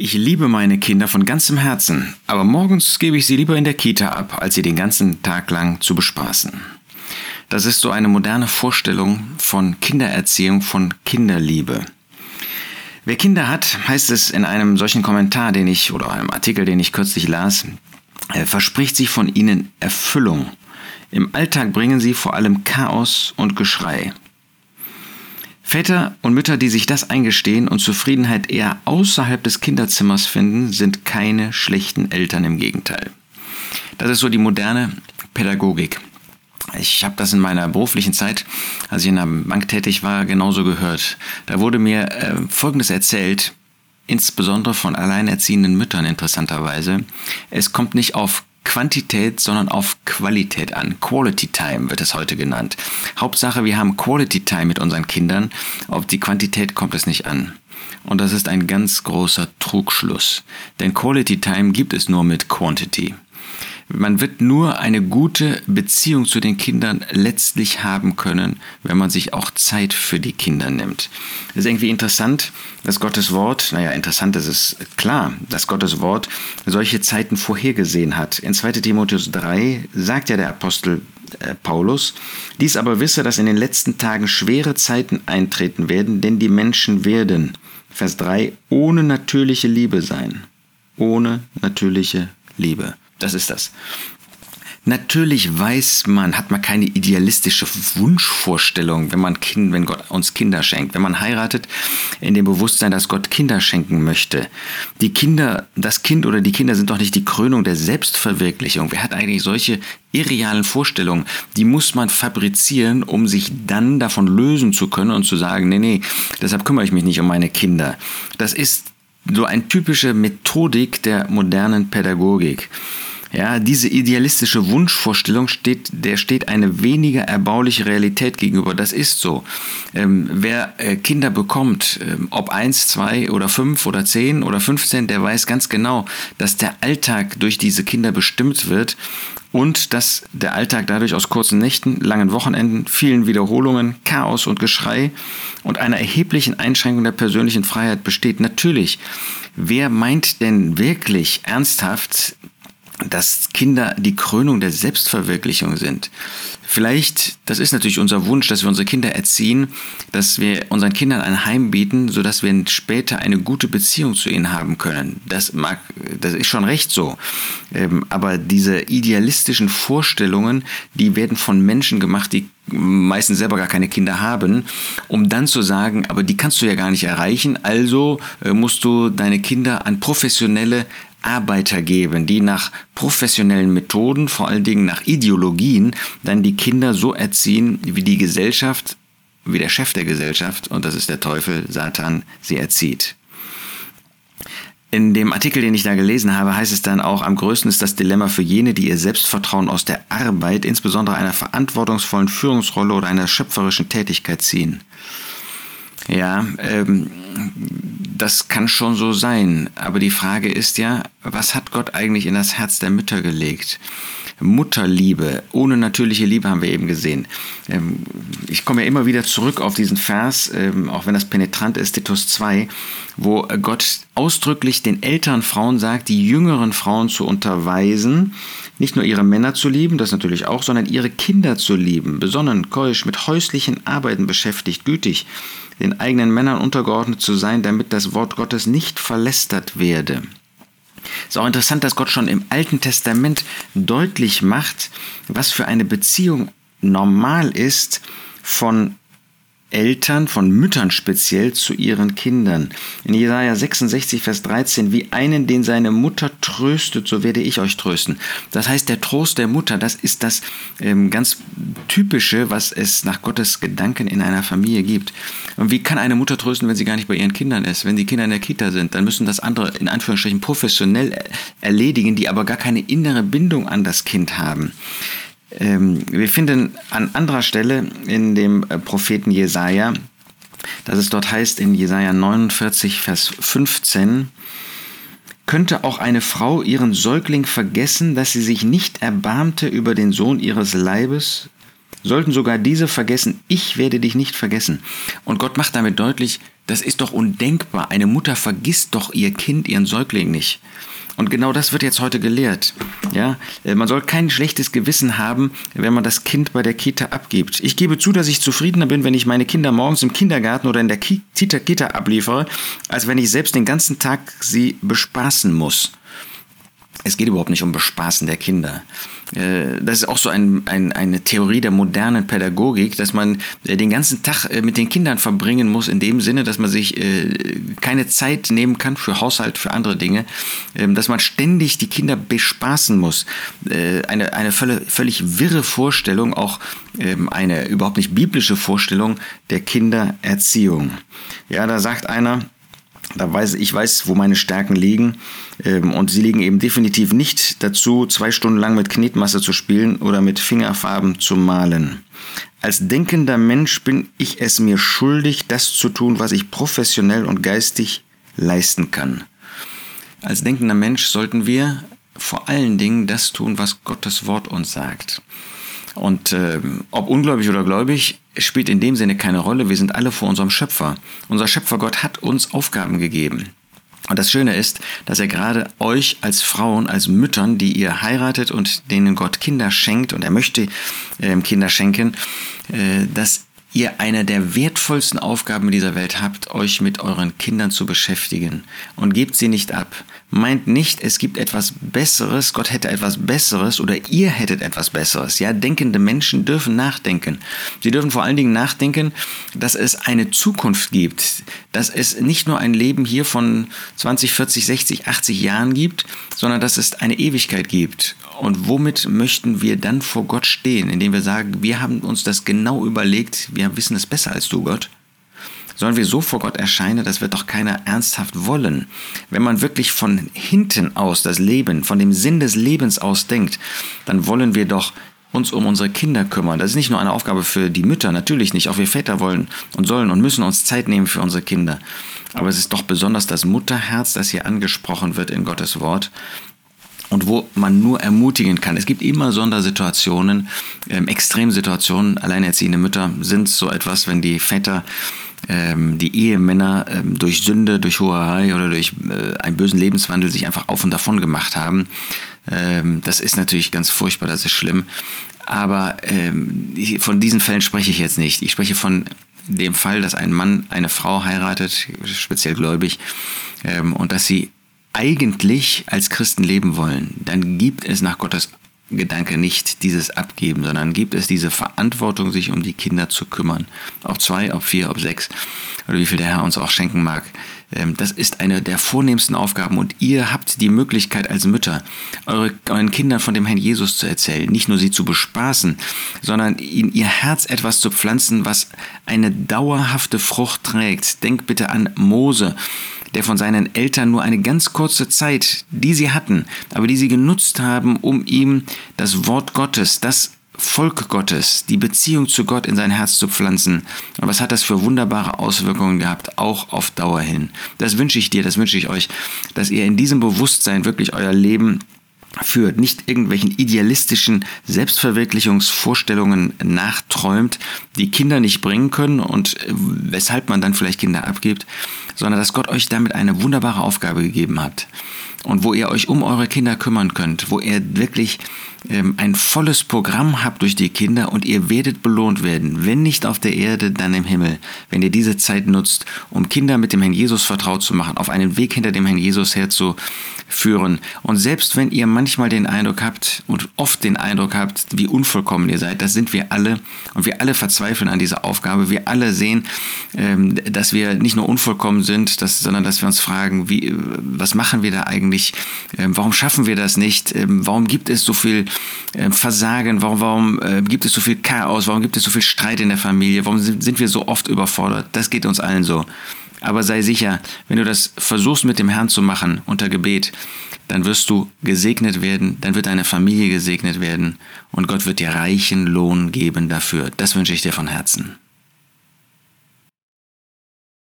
Ich liebe meine Kinder von ganzem Herzen, aber morgens gebe ich sie lieber in der Kita ab, als sie den ganzen Tag lang zu bespaßen. Das ist so eine moderne Vorstellung von Kindererziehung, von Kinderliebe. Wer Kinder hat, heißt es in einem solchen Kommentar, den ich oder einem Artikel, den ich kürzlich las, verspricht sich von ihnen Erfüllung. Im Alltag bringen sie vor allem Chaos und Geschrei. Väter und Mütter, die sich das eingestehen und Zufriedenheit eher außerhalb des Kinderzimmers finden, sind keine schlechten Eltern, im Gegenteil. Das ist so die moderne Pädagogik. Ich habe das in meiner beruflichen Zeit, als ich in der Bank tätig war, genauso gehört. Da wurde mir äh, Folgendes erzählt, insbesondere von alleinerziehenden Müttern interessanterweise. Es kommt nicht auf Quantität, sondern auf Qualität an. Quality Time wird es heute genannt. Hauptsache, wir haben Quality Time mit unseren Kindern. Auf die Quantität kommt es nicht an. Und das ist ein ganz großer Trugschluss. Denn Quality Time gibt es nur mit Quantity. Man wird nur eine gute Beziehung zu den Kindern letztlich haben können, wenn man sich auch Zeit für die Kinder nimmt. Es ist irgendwie interessant, dass Gottes Wort, naja, interessant ist es klar, dass Gottes Wort solche Zeiten vorhergesehen hat. In 2 Timotheus 3 sagt ja der Apostel äh, Paulus, dies aber wisse, dass in den letzten Tagen schwere Zeiten eintreten werden, denn die Menschen werden, Vers 3, ohne natürliche Liebe sein. Ohne natürliche Liebe. Das ist das. Natürlich weiß man, hat man keine idealistische Wunschvorstellung, wenn man kind, wenn Gott uns Kinder schenkt. Wenn man heiratet, in dem Bewusstsein, dass Gott Kinder schenken möchte. Die Kinder, das Kind oder die Kinder sind doch nicht die Krönung der Selbstverwirklichung. Wer hat eigentlich solche irrealen Vorstellungen? Die muss man fabrizieren, um sich dann davon lösen zu können und zu sagen, nee, nee, deshalb kümmere ich mich nicht um meine Kinder. Das ist so eine typische Methodik der modernen Pädagogik. Ja, diese idealistische Wunschvorstellung steht, der steht eine weniger erbauliche Realität gegenüber. Das ist so. Ähm, wer äh, Kinder bekommt, ähm, ob eins, zwei oder fünf oder zehn oder 15, der weiß ganz genau, dass der Alltag durch diese Kinder bestimmt wird und dass der Alltag dadurch aus kurzen Nächten, langen Wochenenden, vielen Wiederholungen, Chaos und Geschrei und einer erheblichen Einschränkung der persönlichen Freiheit besteht. Natürlich, wer meint denn wirklich ernsthaft, dass Kinder die Krönung der Selbstverwirklichung sind. Vielleicht, das ist natürlich unser Wunsch, dass wir unsere Kinder erziehen, dass wir unseren Kindern ein Heim bieten, sodass wir später eine gute Beziehung zu ihnen haben können. Das mag, das ist schon recht so. Ähm, aber diese idealistischen Vorstellungen, die werden von Menschen gemacht, die meistens selber gar keine Kinder haben, um dann zu sagen, aber die kannst du ja gar nicht erreichen, also äh, musst du deine Kinder an professionelle Arbeiter geben, die nach professionellen Methoden, vor allen Dingen nach Ideologien, dann die Kinder so erziehen, wie die Gesellschaft, wie der Chef der Gesellschaft, und das ist der Teufel, Satan, sie erzieht. In dem Artikel, den ich da gelesen habe, heißt es dann auch, am größten ist das Dilemma für jene, die ihr Selbstvertrauen aus der Arbeit, insbesondere einer verantwortungsvollen Führungsrolle oder einer schöpferischen Tätigkeit ziehen. Ja, ähm, das kann schon so sein. Aber die Frage ist ja, was hat Gott eigentlich in das Herz der Mütter gelegt? Mutterliebe, ohne natürliche Liebe haben wir eben gesehen. Ähm, ich komme ja immer wieder zurück auf diesen Vers, ähm, auch wenn das penetrant ist, Titus 2, wo Gott ausdrücklich den älteren Frauen sagt, die jüngeren Frauen zu unterweisen, nicht nur ihre Männer zu lieben, das natürlich auch, sondern ihre Kinder zu lieben, besonnen, keusch, mit häuslichen Arbeiten beschäftigt, gütig, den eigenen Männern untergeordnet zu sein, damit das Wort Gottes nicht verlästert werde. Es ist auch interessant, dass Gott schon im Alten Testament deutlich macht, was für eine Beziehung normal ist von Eltern, von Müttern speziell zu ihren Kindern. In Jesaja 66, Vers 13, wie einen, den seine Mutter tröstet, so werde ich euch trösten. Das heißt, der Trost der Mutter, das ist das ähm, ganz Typische, was es nach Gottes Gedanken in einer Familie gibt. Und wie kann eine Mutter trösten, wenn sie gar nicht bei ihren Kindern ist? Wenn die Kinder in der Kita sind, dann müssen das andere in Anführungsstrichen professionell erledigen, die aber gar keine innere Bindung an das Kind haben. Ähm, wir finden an anderer Stelle in dem äh, Propheten Jesaja, dass es dort heißt in Jesaja 49, Vers 15, könnte auch eine Frau ihren Säugling vergessen, dass sie sich nicht erbarmte über den Sohn ihres Leibes? Sollten sogar diese vergessen, ich werde dich nicht vergessen. Und Gott macht damit deutlich, Das ist doch undenkbar. Eine Mutter vergisst doch ihr Kind, ihren Säugling nicht. Und genau das wird jetzt heute gelehrt. Ja, äh, man soll kein schlechtes Gewissen haben, wenn man das Kind bei der Kita abgibt. Ich gebe zu, dass ich zufriedener bin, wenn ich meine Kinder morgens im Kindergarten oder in der Kita, Kita abliefere, als wenn ich selbst den ganzen Tag sie bespaßen muss. Es geht überhaupt nicht um Bespaßen der Kinder. Äh, das ist auch so ein, ein, eine Theorie der modernen Pädagogik, dass man äh, den ganzen Tag äh, mit den Kindern verbringen muss, in dem Sinne, dass man sich keine Zeit nehmen kann für Haushalt, für andere Dinge, ähm, dass man ständig die Kinder bespaßen muss. Eine, eine völlig wirre Vorstellung, auch ähm, eine überhaupt nicht biblische Vorstellung der Kindererziehung. Ja, da sagt einer, da weiß ich weiß, wo meine Stärken liegen ähm, und sie liegen eben definitiv nicht dazu, zwei Stunden lang mit Knetmasse zu spielen oder mit Fingerfarben zu malen. Als denkender Mensch bin ich es mir schuldig, das zu tun, was ich professionell und geistig leisten kann. Als denkender Mensch sollten wir vor allen Dingen das tun, was Gottes Wort uns sagt. Und äh, ob ungläubig oder gläubig, spielt in dem Sinne keine Rolle. Wir sind alle vor unserem Schöpfer. Unser Schöpfer Gott hat uns Aufgaben gegeben. Und das Schöne ist, dass er gerade euch als Frauen, als Müttern, die ihr heiratet und denen Gott Kinder schenkt, und er möchte äh, Kinder schenken, äh, dass ihr eine der wertvollsten Aufgaben in dieser Welt habt, euch mit euren Kindern zu beschäftigen. Und gebt sie nicht ab. Meint nicht, es gibt etwas Besseres, Gott hätte etwas Besseres oder ihr hättet etwas Besseres. Ja, denkende Menschen dürfen nachdenken. Sie dürfen vor allen Dingen nachdenken, dass es eine Zukunft gibt, dass es nicht nur ein Leben hier von 20, 40, 60, 80 Jahren gibt, sondern dass es eine Ewigkeit gibt. Und womit möchten wir dann vor Gott stehen, indem wir sagen, wir haben uns das genau überlegt, wir wissen es besser als du, Gott? Sollen wir so vor Gott erscheinen, das wird doch keiner ernsthaft wollen. Wenn man wirklich von hinten aus das Leben, von dem Sinn des Lebens aus denkt, dann wollen wir doch uns um unsere Kinder kümmern. Das ist nicht nur eine Aufgabe für die Mütter, natürlich nicht. Auch wir Väter wollen und sollen und müssen uns Zeit nehmen für unsere Kinder. Aber es ist doch besonders das Mutterherz, das hier angesprochen wird in Gottes Wort und wo man nur ermutigen kann. Es gibt immer Sondersituationen, ähm, Extremsituationen. Alleinerziehende Mütter sind so etwas, wenn die Väter ähm, die Ehemänner ähm, durch Sünde, durch Hoherei oder durch äh, einen bösen Lebenswandel sich einfach auf und davon gemacht haben. Ähm, das ist natürlich ganz furchtbar, das ist schlimm. Aber ähm, von diesen Fällen spreche ich jetzt nicht. Ich spreche von dem Fall, dass ein Mann eine Frau heiratet, speziell gläubig, ähm, und dass sie eigentlich als Christen leben wollen, dann gibt es nach Gottes Gedanke nicht dieses Abgeben, sondern gibt es diese Verantwortung, sich um die Kinder zu kümmern. Ob zwei, ob vier, ob sechs oder wie viel der Herr uns auch schenken mag. Ähm, das ist eine der vornehmsten Aufgaben und ihr habt die Möglichkeit als Mütter, eure, euren Kindern von dem Herrn Jesus zu erzählen. Nicht nur sie zu bespaßen, sondern in ihr Herz etwas zu pflanzen, was eine dauerhafte Frucht trägt. Denkt bitte an Mose der von seinen Eltern nur eine ganz kurze Zeit, die sie hatten, aber die sie genutzt haben, um ihm das Wort Gottes, das Volk Gottes, die Beziehung zu Gott in sein Herz zu pflanzen. Und was hat das für wunderbare Auswirkungen gehabt, auch auf Dauer hin? Das wünsche ich dir, das wünsche ich euch, dass ihr in diesem Bewusstsein wirklich euer Leben führt, nicht irgendwelchen idealistischen Selbstverwirklichungsvorstellungen nachträumt, die Kinder nicht bringen können und weshalb man dann vielleicht Kinder abgibt, sondern dass Gott euch damit eine wunderbare Aufgabe gegeben hat und wo ihr euch um eure Kinder kümmern könnt, wo ihr wirklich ähm, ein volles Programm habt durch die Kinder und ihr werdet belohnt werden, wenn nicht auf der Erde, dann im Himmel, wenn ihr diese Zeit nutzt, um Kinder mit dem Herrn Jesus vertraut zu machen, auf einen Weg hinter dem Herrn Jesus herzuführen. Und selbst wenn ihr manchmal den Eindruck habt und oft den Eindruck habt, wie unvollkommen ihr seid, das sind wir alle und wir alle verzweifeln an dieser Aufgabe. Wir alle sehen, ähm, dass wir nicht nur unvollkommen sind, dass, sondern dass wir uns fragen, wie, was machen wir da eigentlich? Ähm, warum schaffen wir das nicht? Warum gibt es so viel äh, Versagen? Warum, warum gibt es so viel Chaos? Warum gibt es so viel Streit in der Familie? Warum sind, sind wir so oft überfordert? Das geht uns allen so. Aber sei sicher, wenn du das versuchst mit dem Herrn zu machen unter Gebet, dann wirst du gesegnet werden, dann wird deine Familie gesegnet werden und Gott wird dir reichen Lohn geben dafür. Das wünsche ich dir von Herzen.